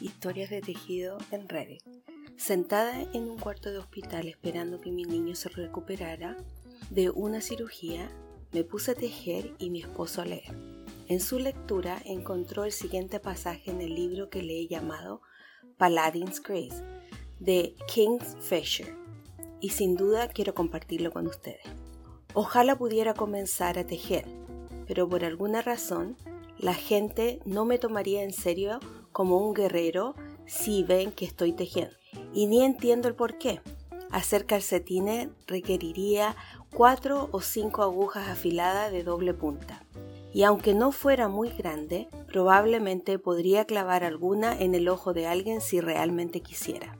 Historias de tejido en Reddit. Sentada en un cuarto de hospital esperando que mi niño se recuperara de una cirugía, me puse a tejer y mi esposo a leer. En su lectura encontró el siguiente pasaje en el libro que le he llamado Paladin's Grace de King's Fisher y sin duda quiero compartirlo con ustedes. Ojalá pudiera comenzar a tejer, pero por alguna razón la gente no me tomaría en serio como un guerrero si ven que estoy tejiendo. Y ni entiendo el por qué. Hacer calcetines requeriría cuatro o cinco agujas afiladas de doble punta. Y aunque no fuera muy grande, probablemente podría clavar alguna en el ojo de alguien si realmente quisiera.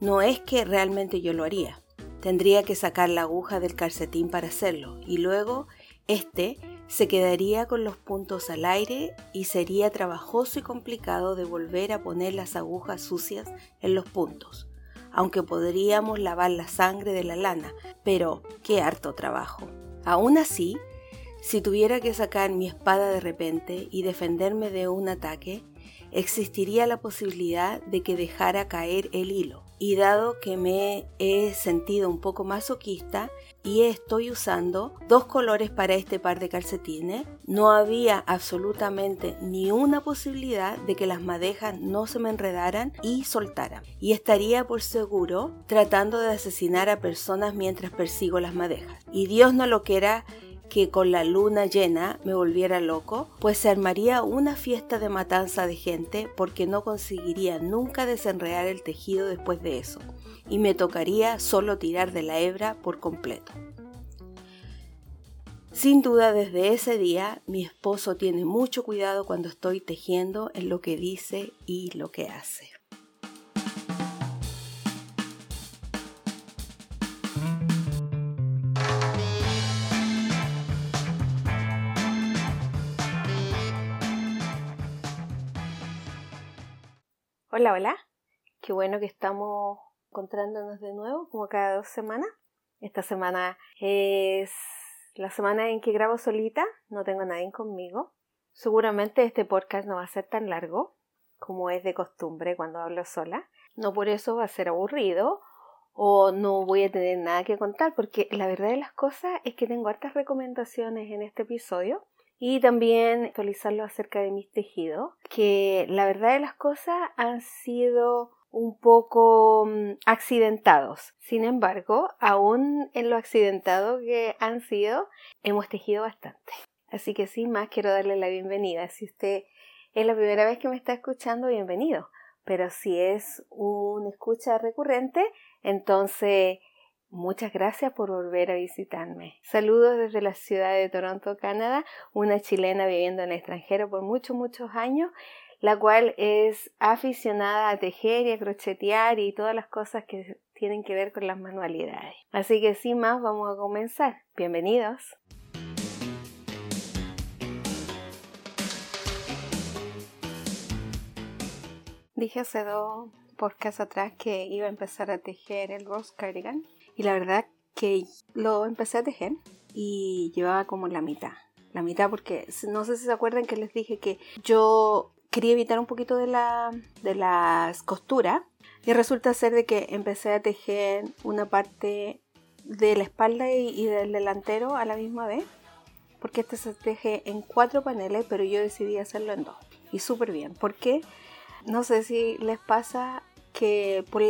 No es que realmente yo lo haría. Tendría que sacar la aguja del calcetín para hacerlo y luego este se quedaría con los puntos al aire y sería trabajoso y complicado de volver a poner las agujas sucias en los puntos, aunque podríamos lavar la sangre de la lana, pero qué harto trabajo. Aún así, si tuviera que sacar mi espada de repente y defenderme de un ataque, existiría la posibilidad de que dejara caer el hilo y dado que me he sentido un poco masoquista y estoy usando dos colores para este par de calcetines, no había absolutamente ni una posibilidad de que las madejas no se me enredaran y soltaran. Y estaría por seguro tratando de asesinar a personas mientras persigo las madejas. Y Dios no lo quiera que con la luna llena me volviera loco, pues se armaría una fiesta de matanza de gente porque no conseguiría nunca desenredar el tejido después de eso, y me tocaría solo tirar de la hebra por completo. Sin duda desde ese día mi esposo tiene mucho cuidado cuando estoy tejiendo en lo que dice y lo que hace. Hola, hola. Qué bueno que estamos encontrándonos de nuevo, como cada dos semanas. Esta semana es la semana en que grabo solita, no tengo a nadie conmigo. Seguramente este podcast no va a ser tan largo como es de costumbre cuando hablo sola. No por eso va a ser aburrido o no voy a tener nada que contar, porque la verdad de las cosas es que tengo hartas recomendaciones en este episodio y también actualizarlo acerca de mis tejidos, que la verdad de las cosas han sido un poco mm, accidentados. Sin embargo, aún en lo accidentado que han sido, hemos tejido bastante. Así que sin más, quiero darle la bienvenida. Si usted es la primera vez que me está escuchando, bienvenido. Pero si es un escucha recurrente, entonces Muchas gracias por volver a visitarme. Saludos desde la ciudad de Toronto, Canadá, una chilena viviendo en el extranjero por muchos, muchos años, la cual es aficionada a tejer y a crochetear y todas las cosas que tienen que ver con las manualidades. Así que sin más, vamos a comenzar. Bienvenidos. Dije hace dos podcasts atrás que iba a empezar a tejer el Rose Cardigan y la verdad que lo empecé a tejer y llevaba como la mitad. La mitad porque no sé si se acuerdan que les dije que yo quería evitar un poquito de, la, de las costuras y resulta ser de que empecé a tejer una parte de la espalda y, del delantero a la misma vez porque este se teje en cuatro paneles pero yo decidí hacerlo en dos y súper bien porque no sé si les pasa que por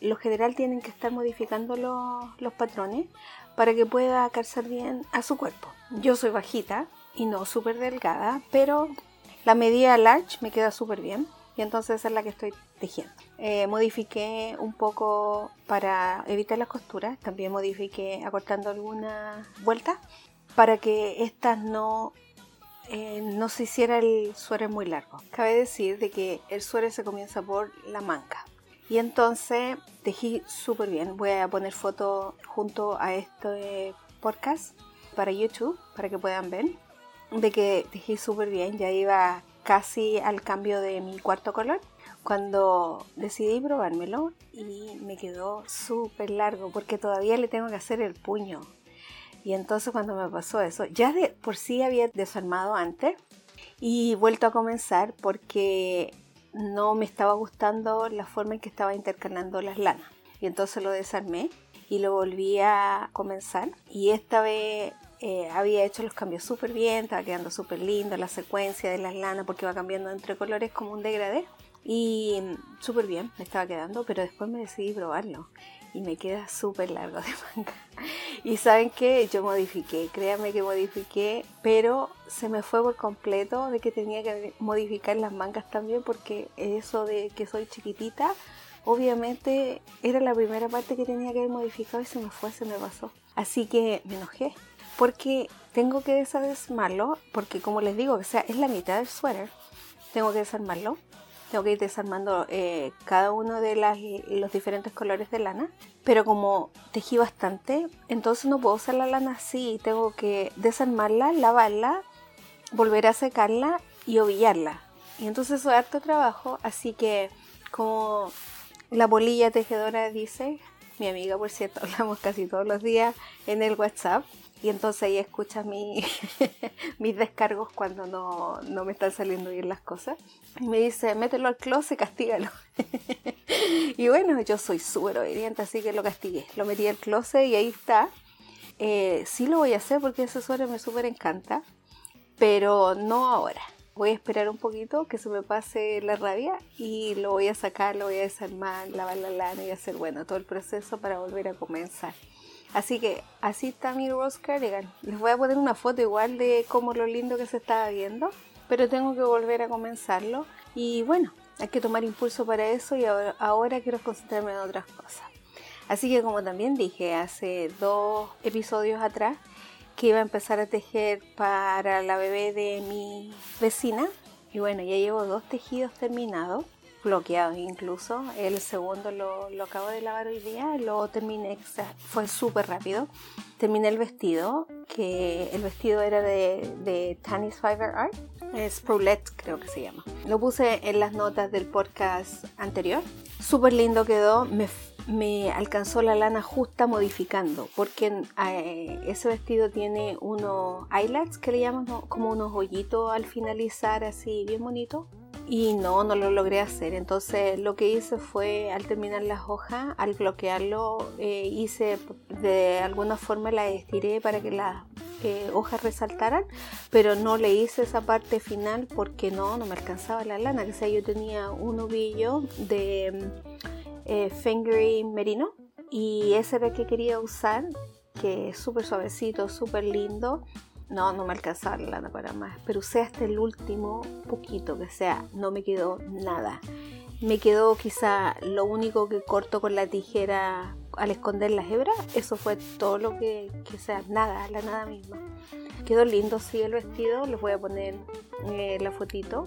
lo general tienen que estar modificando los, patrones para que pueda calzar bien a su cuerpo. Yo soy bajita y no súper delgada, pero la medida large me queda súper bien y entonces es la que estoy tejiendo. Eh, modifiqué un poco para evitar las costuras, también modifiqué acortando algunas vueltas para que estas no, eh, no se hiciera el suéter muy largo. Cabe decir de que el suéter se comienza por la manga y entonces tejí súper bien. Voy a poner foto junto a este podcast para YouTube, para que puedan ver, de que tejí súper bien. Ya iba casi al cambio de mi cuarto color cuando decidí probármelo y me quedó súper largo porque todavía le tengo que hacer el puño. Y entonces cuando me pasó eso, ya de por sí había desarmado antes y vuelto a comenzar porque no me estaba gustando la forma en que estaba intercalando las lanas. Y entonces lo desarmé y lo volví a comenzar. Y esta vez eh, había hecho los cambios súper bien, estaba quedando súper lindo la secuencia de las lanas porque va cambiando entre colores como un degradé. Y súper bien, me estaba quedando, pero después me decidí probarlo y me queda súper largo de manga. Y saben que yo modifiqué, créanme que modifiqué, pero se me fue por completo de que tenía que modificar las mangas también porque eso de que soy chiquitita, obviamente era la primera parte que tenía que haber modificado y se me fue, se me pasó. Así que me enojé porque tengo que desarmarlo, porque como les digo, o sea, es la mitad del suéter, tengo que desarmarlo tengo que ir desarmando eh, cada uno de los diferentes colores de lana. Pero como tejí bastante, entonces no puedo usar la lana así. Tengo que desarmarla, lavarla, volver a secarla y ovillarla. Y entonces eso es harto trabajo. Así que como la bolilla tejedora dice, mi amiga por cierto, hablamos casi todos los días en el WhatsApp y entonces ahí escucha mi, mis descargos cuando no, no, me están saliendo bien las cosas. Y me dice, mételo al closet, castígalo. y bueno, yo soy súper obediente, así que lo castigué. Lo metí al closet y ahí está. Eh, sí lo voy a hacer porque ese suero me súper encanta, pero no ahora. Voy a esperar un poquito que se me pase la rabia y lo voy a sacar, lo voy a desarmar, lavar la lana y hacer, bueno, todo el proceso para volver a comenzar. Así que así está mi Rose Cardigan. Les voy a poner una foto igual de cómo lo lindo que se estaba viendo. Pero tengo que volver a comenzarlo. Y bueno, hay que tomar impulso para eso y ahora, ahora quiero concentrarme en otras cosas. Así que como también dije hace dos episodios atrás, que iba a empezar a tejer para la bebé de mi vecina. Y bueno, ya llevo dos tejidos terminados bloqueados incluso. El segundo lo, lo, acabo de lavar hoy día, lo terminé, fue súper rápido. Terminé el vestido, que el vestido era de, de Tanis Fiverr Art, es Proulette creo que se llama. Lo puse en las notas del podcast anterior. Súper lindo quedó, me, me alcanzó la lana justa modificando, porque eh, ese vestido tiene unos eyelets que le llaman como unos hoyitos al finalizar así bien bonito y no, no lo logré hacer. Entonces lo que hice fue al terminar las hojas, al bloquearlo, eh, hice de alguna forma la estiré para que las eh, hojas resaltaran, pero no le hice esa parte final porque no, no me alcanzaba la lana. Que sea, yo tenía un ovillo de eh, Merino y ese era el que quería usar, que es súper suavecito, súper lindo no, no me alcanzaba la lana para más, pero usé hasta el último poquito, que sea, no me quedó nada. Me quedó quizá lo único que corto con la tijera al esconder las hebras, eso fue todo lo que, que sea, nada, la nada misma. Quedó lindo, sí, el vestido, les voy a poner eh, la fotito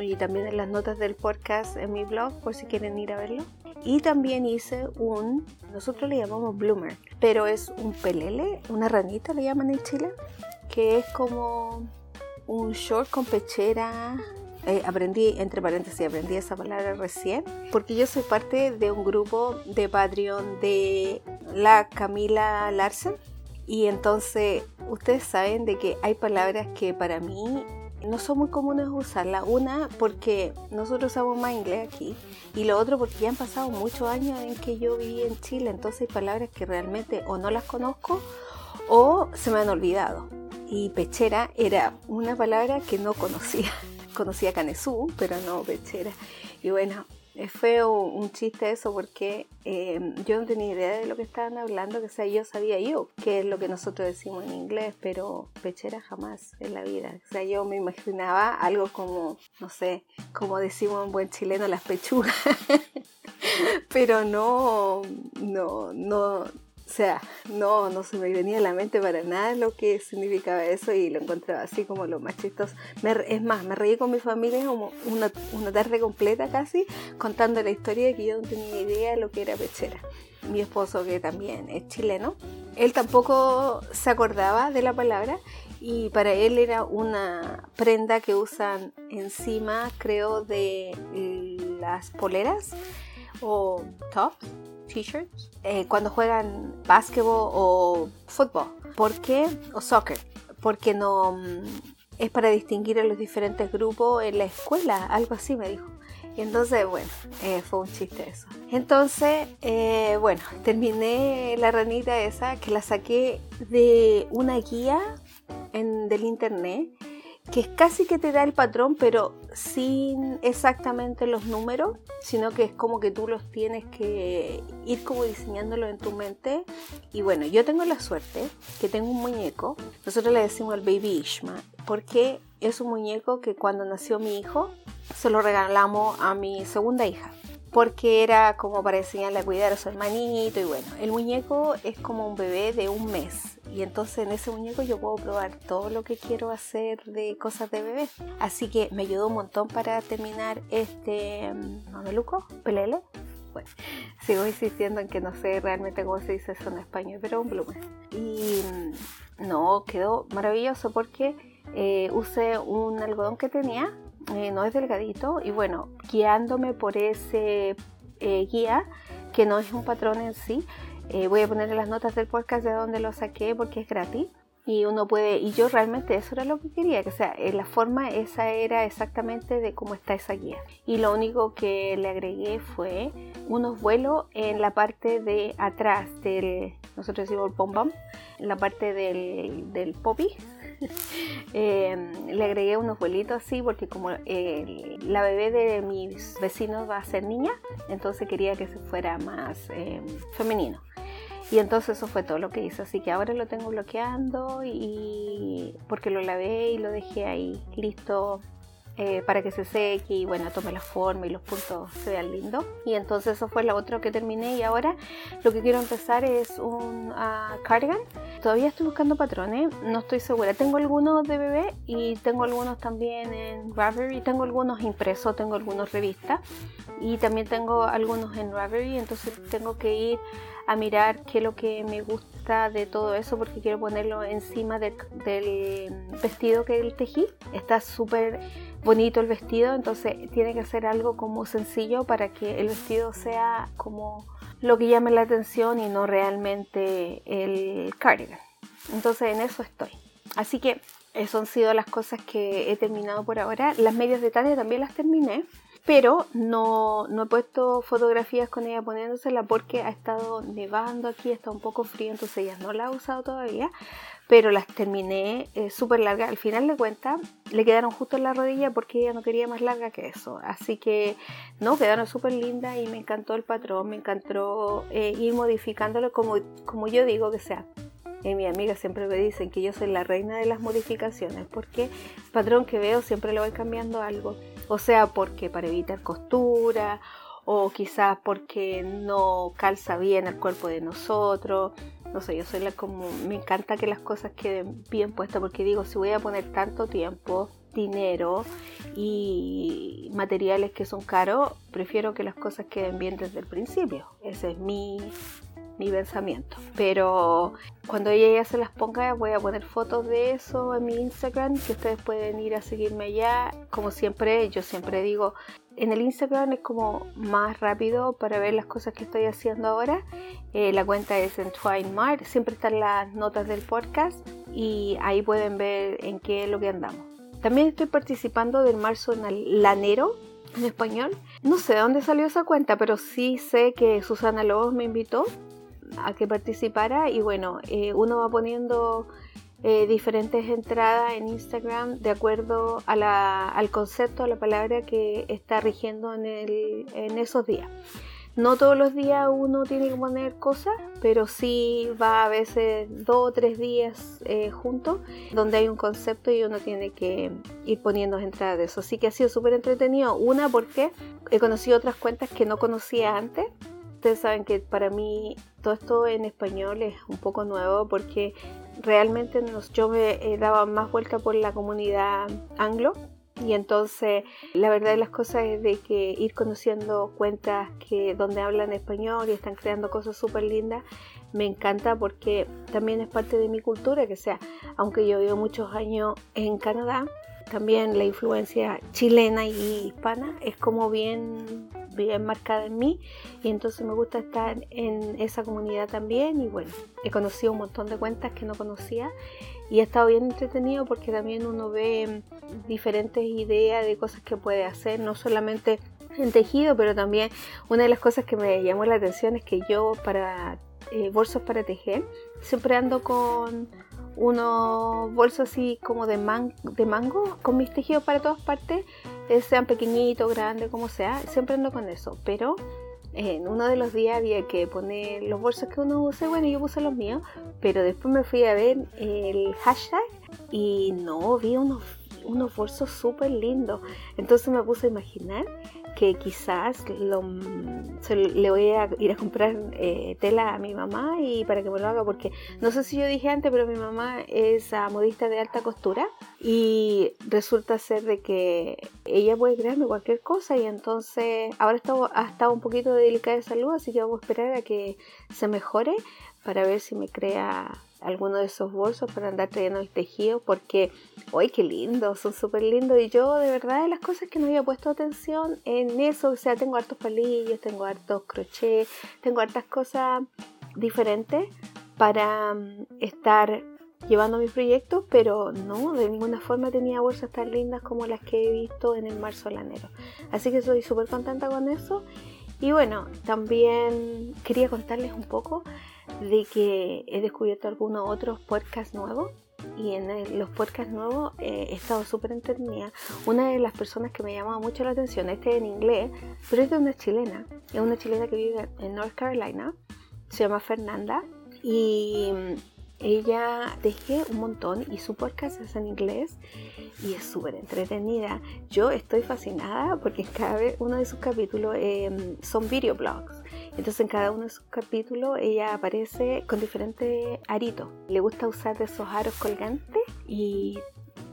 y también las notas del podcast en mi blog por si quieren ir a verlo. Y también hice un, nosotros le llamamos bloomer, pero es un pelele, una ranita le llaman en Chile, que es como un short con pechera. Eh, aprendí, entre paréntesis, aprendí esa palabra recién, porque yo soy parte de un grupo de Patreon de la Camila Larsen. Y entonces ustedes saben de que hay palabras que para mí no son muy comunes usarlas. Una, porque nosotros usamos más inglés aquí. Y lo otro, porque ya han pasado muchos años en que yo viví en Chile. Entonces hay palabras que realmente o no las conozco o se me han olvidado y pechera era una palabra que no conocía. Conocía canesú, pero no pechera. Y bueno, es feo un chiste eso porque eh, yo no tenía idea de lo que estaban hablando, que sea, yo sabía yo qué es lo que nosotros decimos en inglés, pero pechera jamás en la vida. O sea, yo me imaginaba algo como, no sé, como decimos en buen chileno, las pechugas. pero no, no, no, o sea, no, no se me venía a la mente para nada lo que significaba eso y lo encontraba así como lo más chistoso. es más, me reí con mi familia como una, una tarde completa casi contando la historia de que yo no tenía idea de lo que era pechera. Mi esposo, que también es chileno, él tampoco se acordaba de la palabra y para él era una prenda que usan encima, creo, de las poleras o tops t-shirts eh, cuando juegan básquetbol o fútbol. ¿Por? O soccer. Porque no mm, es para distinguir a los diferentes grupos en la escuela, algo así me dijo. Y entonces, bueno, eh, fue un chiste eso. Entonces, eh, bueno, terminé la ranita esa que la saqué de una guía en, del internet que es casi que te da el patrón, pero sin exactamente los números, sino que es como que tú los tienes que ir como diseñándolo en tu mente. Y bueno, yo tengo la suerte que tengo un muñeco, nosotros le decimos el Baby Ishma, porque es un muñeco que cuando nació mi hijo se lo regalamos a mi segunda hija porque era como para enseñarle a cuidar a su hermanito y bueno, el muñeco es como un bebé de un mes y entonces en ese muñeco yo puedo probar todo lo que quiero hacer de cosas de bebé. Así que me ayudó un montón para terminar este mm, mameluco, pelele. Bueno, sigo insistiendo en que no sé realmente cómo se dice eso en español, pero un blumen. Y mm, no, quedó maravilloso porque eh, usé un algodón que tenía eh, no es delgadito y bueno, guiándome por ese eh, guía, que no es un patrón en sí, eh, voy a poner las notas del podcast de donde lo saqué porque es gratis y uno puede y yo realmente eso era lo que quería que sea la forma esa era exactamente de cómo está esa guía. Y lo único que le agregué fue unos vuelos en la parte de atrás del nosotros decimos el pom pom la parte del, del poppy Em, le agregué unos vuelitos así porque como eh, la bebé de mis vecinos va a ser niña, entonces quería que se fuera más em, femenino. Y entonces eso fue todo lo que hice. Así que ahora lo tengo bloqueando y porque lo lavé y lo dejé ahí listo eh, para que se seque y bueno, tome la forma y los puntos se vean lindos. Y entonces eso fue lo otro que terminé y ahora lo que quiero empezar es un uh, cardigan. Todavía estoy buscando patrones, no estoy segura. Tengo algunos de bebé y tengo algunos también en Ravelry, tengo algunos impresos, tengo algunos revistas y también tengo algunos en Ravelry, entonces tengo que ir a mirar qué es lo que me gusta de todo eso porque quiero ponerlo encima del vestido que el tejí. Está súper bonito el vestido, entonces tiene que ser algo como sencillo para que el vestido sea como lo que llame la atención y no realmente el cardigan. Entonces en eso estoy. Así que eso han sido las cosas que he terminado por ahora. Las medias de Tania también las terminé pero no, no he puesto fotografías con ella poniéndosela porque ha estado nevando aquí, está un poco frío, entonces ella no la ha usado todavía, pero las terminé eh, súper largas. Al final de cuentas, le quedaron justo en la rodilla porque ella no quería más larga que eso. Así que, no, quedaron súper lindas y me encantó el patrón, me encantó eh, ir modificándolo como, como yo digo que sea. Y mi amiga siempre me dicen que yo soy la reina de las modificaciones porque el patrón que veo siempre le voy cambiando algo o sea porque para evitar costura o quizás porque no calza bien el cuerpo de nosotros. No sé, yo soy la como me encanta que las cosas queden bien puestas porque digo, si voy a poner tanto tiempo, dinero y materiales que son caros, prefiero que las cosas queden bien desde el principio. Ese es mi mi pensamiento. Pero cuando ella ya se las ponga, voy a poner fotos de eso en mi Instagram, que ustedes pueden ir a seguirme allá. Como siempre, yo siempre digo, en el Instagram es como más rápido para ver las cosas que estoy haciendo ahora. Eh, la cuenta es Mart, siempre están las notas del podcast y ahí pueden ver en qué es lo que andamos. También estoy participando del marzo lanero en español. No sé de dónde salió esa cuenta, pero sí sé que Susana Lobos me invitó a que participara y bueno, eh, uno va poniendo eh, diferentes entradas en Instagram de acuerdo a la, al concepto, a la palabra que está rigiendo en, el, en esos días. No todos los días uno tiene que poner cosas, pero sí va a veces dos o tres días eh, juntos donde hay un concepto y uno tiene que ir poniendo entradas de eso. Así que ha sido súper entretenido. Una porque he conocido otras cuentas que no conocía antes ustedes saben que para mí todo esto en español es un poco nuevo porque realmente yo me daba más vuelta por la comunidad anglo y entonces la verdad de las cosas es de que ir conociendo cuentas que donde hablan español y están creando cosas súper lindas me encanta porque también es parte de mi cultura que sea aunque yo vivo muchos años en Canadá también la influencia chilena y hispana es como bien bien marcada en mí y entonces me gusta estar en esa comunidad también y bueno, he conocido un montón de cuentas que no conocía y he estado bien entretenido porque también uno ve diferentes ideas de cosas que puede hacer, no solamente en tejido, pero también una de las cosas que me llamó la atención es que yo para eh, bolsos para tejer siempre ando con unos bolsos así como de, de mango con mis tejidos para todas partes, eh, sean pequeñitos, grandes, como sea, siempre ando con eso, pero en uno de los días había que poner los bolsos que uno use, bueno, yo puse los míos, pero después me fui a ver el hashtag y no, vi unos, unos bolsos súper lindos, entonces me puse a imaginar que quizás le voy a ir a comprar eh, tela a mi mamá y para que me lo haga porque no sé si yo dije antes pero mi mamá es modista de alta costura y resulta ser de que ella puede crearme cualquier cosa y entonces ahora ha estado un poquito delicada de salud así que vamos a esperar a que se mejore para ver si me crea alguno de esos bolsos para andar trayendo el tejido porque, ¡ay, qué lindo! Son súper lindos y yo de verdad de las cosas que no había puesto atención en eso, o sea, tengo hartos palillos, tengo hartos crochet, tengo hartas cosas diferentes para mm, estar llevando mis proyectos, pero no, de ninguna forma tenía bolsas tan lindas como las que he visto en el mar solanero. Así que estoy súper contenta con eso. Y bueno, también quería contarles un poco de que he descubierto algunos otros podcasts nuevos y en los podcasts nuevos eh, he estado súper entretenida. Una de las personas que me llamaba mucho la atención, este es en inglés, pero es de una chilena, es una chilena que vive en North Carolina, se llama Fernanda y ella teje un montón y su podcast es en inglés y es súper entretenida. Yo estoy fascinada porque cada vez uno de sus capítulos eh, son videoblogs entonces en cada uno de sus capítulos ella aparece con diferentes aritos. Le gusta usar de esos aros colgantes y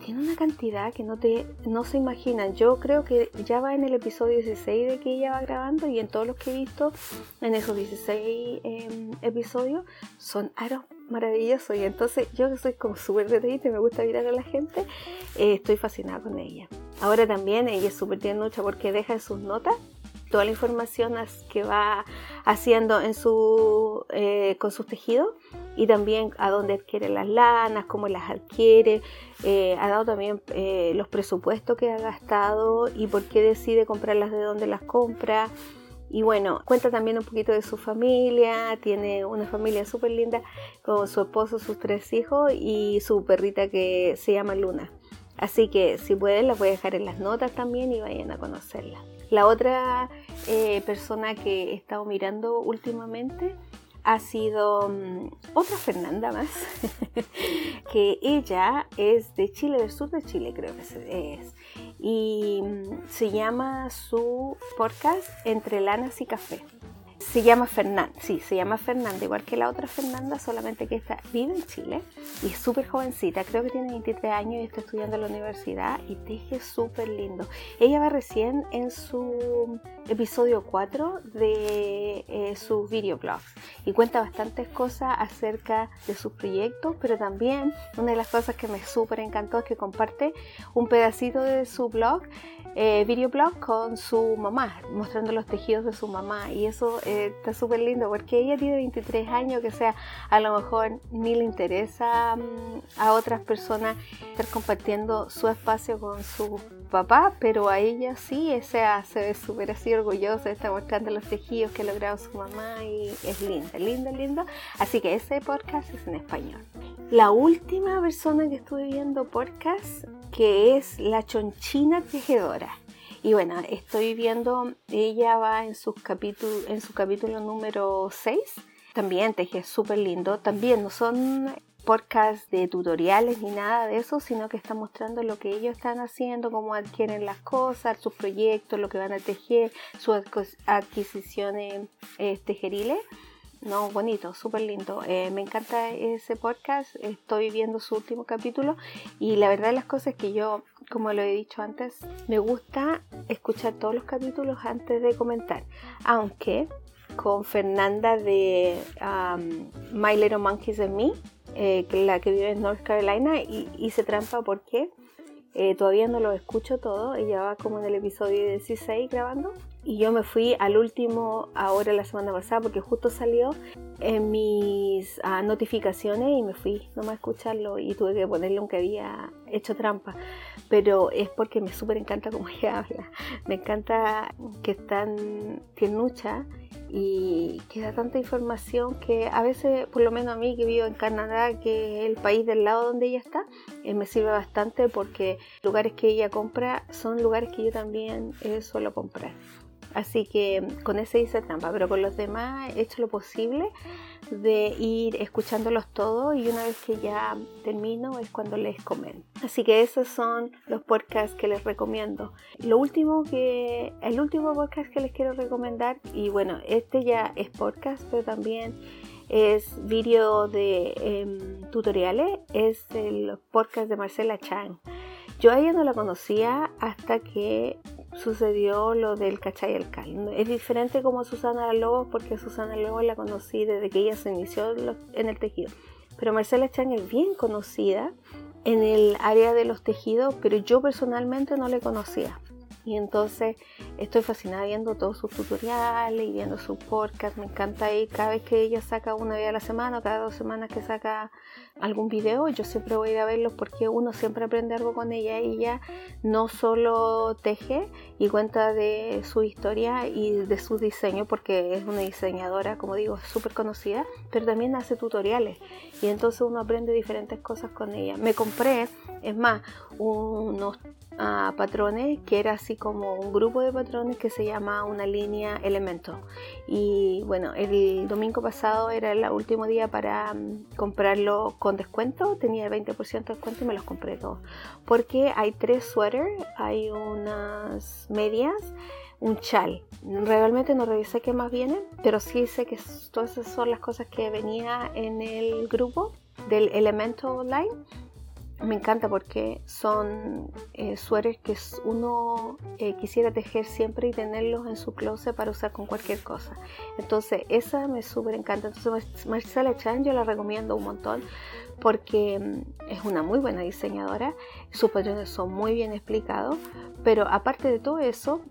tiene una cantidad que no te no se imaginan. Yo creo que ya va en el episodio 16 de que ella va grabando y en todos los que he visto en esos 16 em, episodios son aros maravillosos y entonces yo que soy como súper detallista y me gusta mirar a la gente, eh, estoy fascinada con ella. Ahora también ella es súper mucha porque deja en sus notas toda la información que va haciendo en su, eh, con sus tejidos y también a dónde adquiere las lanas, cómo las adquiere. Eh, ha dado también eh, los presupuestos que ha gastado y por qué decide comprarlas de dónde las compra. Y bueno, cuenta también un poquito de su familia, tiene una familia súper linda con su esposo, sus tres hijos y su perrita que se llama Luna. Así que si pueden las voy a dejar en las notas también y vayan a conocerla. La otra eh, persona que he estado mirando últimamente ha sido mm, otra Fernanda más, que ella es de Chile, del sur de Chile creo que es, y mm, se llama su podcast Entre Lanas y Café. Se llama Fernanda, sí, se llama Fernanda, igual que la otra Fernanda, solamente que esta vive en Chile y es súper jovencita, creo que tiene 23 años y está estudiando en la universidad y teje súper lindo. Ella va recién en su episodio 4 de eh, sus videoblogs y cuenta bastantes cosas acerca de sus proyectos, pero también una de las cosas que me súper encantó es que comparte un pedacito de su blog eh, videoblog con su mamá, mostrando los tejidos de su mamá. Y eso eh, está súper lindo porque ella tiene 23 años, que sea, a lo mejor ni le interesa mm, a otras personas estar compartiendo su espacio con su papá, pero a ella sí, sea, se ve súper así orgullosa, está mostrando los tejidos que ha logrado su mamá y es linda, lindo, lindo. Así que ese podcast es en español. La última persona que estuve viendo podcast que es La Chonchina Tejedora. Y bueno, estoy viendo, ella va en, sus en su capítulo número 6. También teje súper lindo. También no son podcasts de tutoriales ni nada de eso, sino que está mostrando lo que ellos están haciendo, cómo adquieren las cosas, sus proyectos, lo que van a tejer, sus adquisiciones eh, tejeriles. No, bonito, súper lindo. Eh, me encanta ese podcast. Estoy viendo su último capítulo y la verdad de las cosas que yo, como lo he dicho antes, me gusta escuchar todos los capítulos antes de comentar. Aunque con Fernanda de um, My Little Monkeys and Me, eh, la que vive en North Carolina, y hice trampa porque eh, todavía no lo escucho todo. Ella va como en el episodio 16 grabando y yo me fui al último ahora la semana pasada porque justo salió en mis ah, notificaciones y me fui nomás a escucharlo y tuve que ponerle aunque había hecho trampa pero es porque me súper encanta cómo ella habla me encanta que es tan tiernucha y que da tanta información que a veces, por lo menos a mí que vivo en Canadá, que es el país del lado donde ella está, eh, me sirve bastante porque lugares que ella compra son lugares que yo también eh, suelo comprar. Así que con ese hice trampa, pero con los demás he hecho lo posible de ir escuchándolos todos y una vez que ya termino es cuando les comento. Así que esos son los podcasts que les recomiendo. Lo último que, el último podcast que les quiero recomendar, y bueno, este ya es podcast, pero también es vídeo de em, tutoriales, es el podcast de Marcela Chang. Yo a ella no la conocía hasta que sucedió lo del cachay el cal. Es diferente como Susana Lobos porque Susana Lobos la conocí desde que ella se inició en el tejido. Pero Marcela Chang es bien conocida en el área de los tejidos, pero yo personalmente no le conocía. Y entonces estoy fascinada viendo todos sus tutoriales y viendo su podcast. Me encanta ir cada vez que ella saca una vez a la semana o cada dos semanas que saca algún video. Yo siempre voy a ir a verlos porque uno siempre aprende algo con ella. Ella no solo teje y cuenta de su historia y de su diseño porque es una diseñadora, como digo, súper conocida, pero también hace tutoriales. Y entonces uno aprende diferentes cosas con ella. Me compré, es más, unos patrones que era así como un grupo de patrones que se llama una línea elemento y bueno el domingo pasado era el último día para mm, comprarlo con descuento. Tenía el 20% de descuento y me los compré todos porque hay tres suéteres hay unas medias un chal. Realmente no revisé qué más viene, pero sí sé que todas esas son las cosas que venía en el grupo del Elemento Line me encanta porque son eh, suéteres que uno eh, quisiera tejer siempre y tenerlos en su closet para usar con cualquier cosa. Entonces, esa me súper encanta. Entonces, Marcela Chan yo la recomiendo un montón porque mm, es una muy buena diseñadora. Sus patrones son muy bien explicados, pero aparte de todo eso,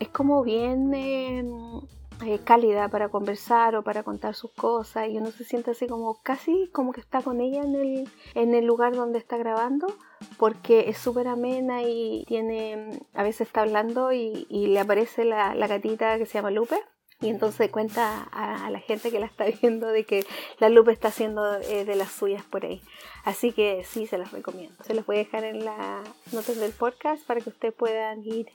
es como bien em, eh, cálida para conversar o para contar sus cosas y uno se siente así como casi como que está con ella en el, en el lugar donde está grabando porque es súper amena y tiene, a veces está hablando y, le aparece la, gatita que se llama Lupe y entonces cuenta a, la gente que la está viendo de que la Lupe está haciendo eh, de las suyas por ahí. Así que sí, se las recomiendo. Se los voy a dejar en las notas del podcast para que ustedes puedan ir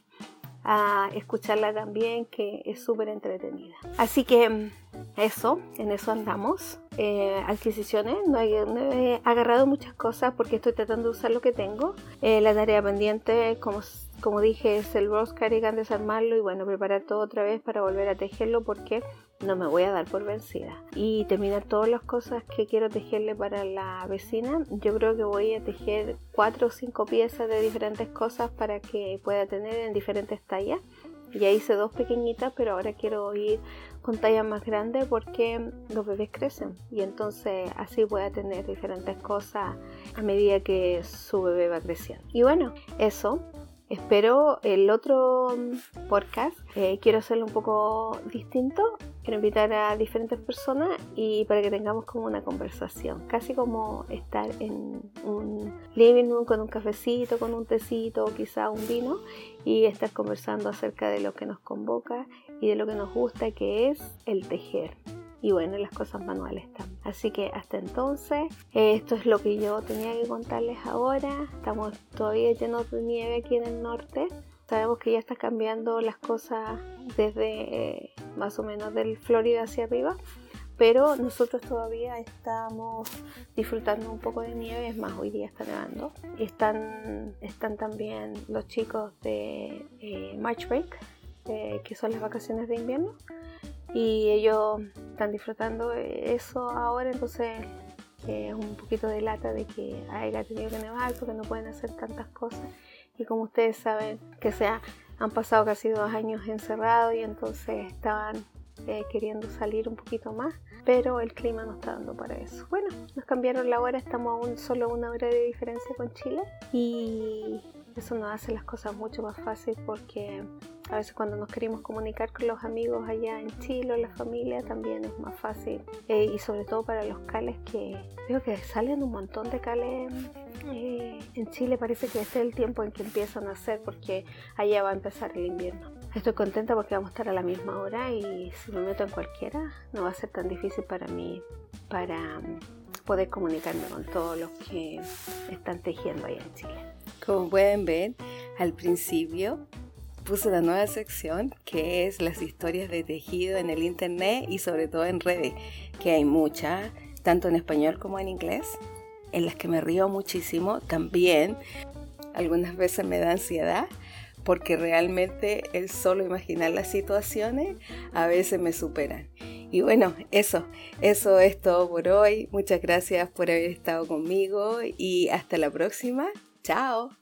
a escucharla también, que es súper entretenida. Así que mm, eso, en eso andamos. Eh, adquisiciones, no, he agarrado muchas cosas porque estoy tratando de usar lo que tengo. Eh, la tarea pendiente, como, como dije, es el Rose Cardigan, desarmarlo y bueno, preparar todo otra vez para volver a tejerlo porque no me voy a dar por vencida. Y terminar todas las cosas que quiero tejerle para la vecina. Yo creo que voy a tejer cuatro o cinco piezas de diferentes cosas para que pueda tener en diferentes tallas. Ya hice dos pequeñitas, pero ahora quiero ir con tallas más grandes porque los bebés crecen y entonces así pueda tener diferentes cosas a medida que su bebé va creciendo. Y bueno, eso. Espero el otro podcast. Eh, quiero hacerlo un poco distinto. Quiero invitar a diferentes personas y para que tengamos como una conversación. Casi como estar en un living room con un cafecito, con un tecito o quizá un vino y estar conversando acerca de lo que nos convoca y de lo que nos gusta que es el tejer y bueno, las cosas manuales también. Así que hasta entonces, esto es lo que yo tenía que contarles ahora. Estamos todavía llenos de nieve aquí en el norte. Sabemos que ya está cambiando las cosas desde eh, más o menos del Florida hacia arriba, pero nosotros todavía estamos disfrutando un poco de nieve, es más, hoy día está nevando. Están, están también los chicos de eh, March Break, eh, que son las vacaciones de invierno, y ellos están disfrutando eso ahora, entonces es un poquito de lata de que haya tenido que nevar porque no pueden hacer tantas cosas. Y como ustedes saben que sea han pasado casi dos años encerrados y entonces estaban eh, queriendo salir un poquito más pero el clima no está dando para eso. Bueno nos cambiaron la hora estamos aún solo una hora de diferencia con Chile y Eso nos hace las cosas mucho más fácil porque a veces cuando nos queremos comunicar con los amigos allá en Chile o la familia también es más fácil. Eh, y sobre todo para los cales que veo que salen un montón de cales eh, en Chile. Parece que este es el tiempo en que empiezan a hacer porque allá va a empezar el invierno. Estoy contenta porque vamos a estar a la misma hora y si me meto en cualquiera no va a ser tan difícil para mí para mm, poder comunicarme con todos los que están tejiendo allá en Chile. Como pueden ver, al principio puse una nueva sección que es las historias de tejido en el internet y sobre todo en redes, que hay muchas, tanto en español como en inglés, en las que me río muchísimo. También algunas veces me da ansiedad porque realmente el solo imaginar las situaciones a veces me superan. Y bueno, eso, eso es todo por hoy. Muchas gracias por haber estado conmigo y hasta la próxima. Chao.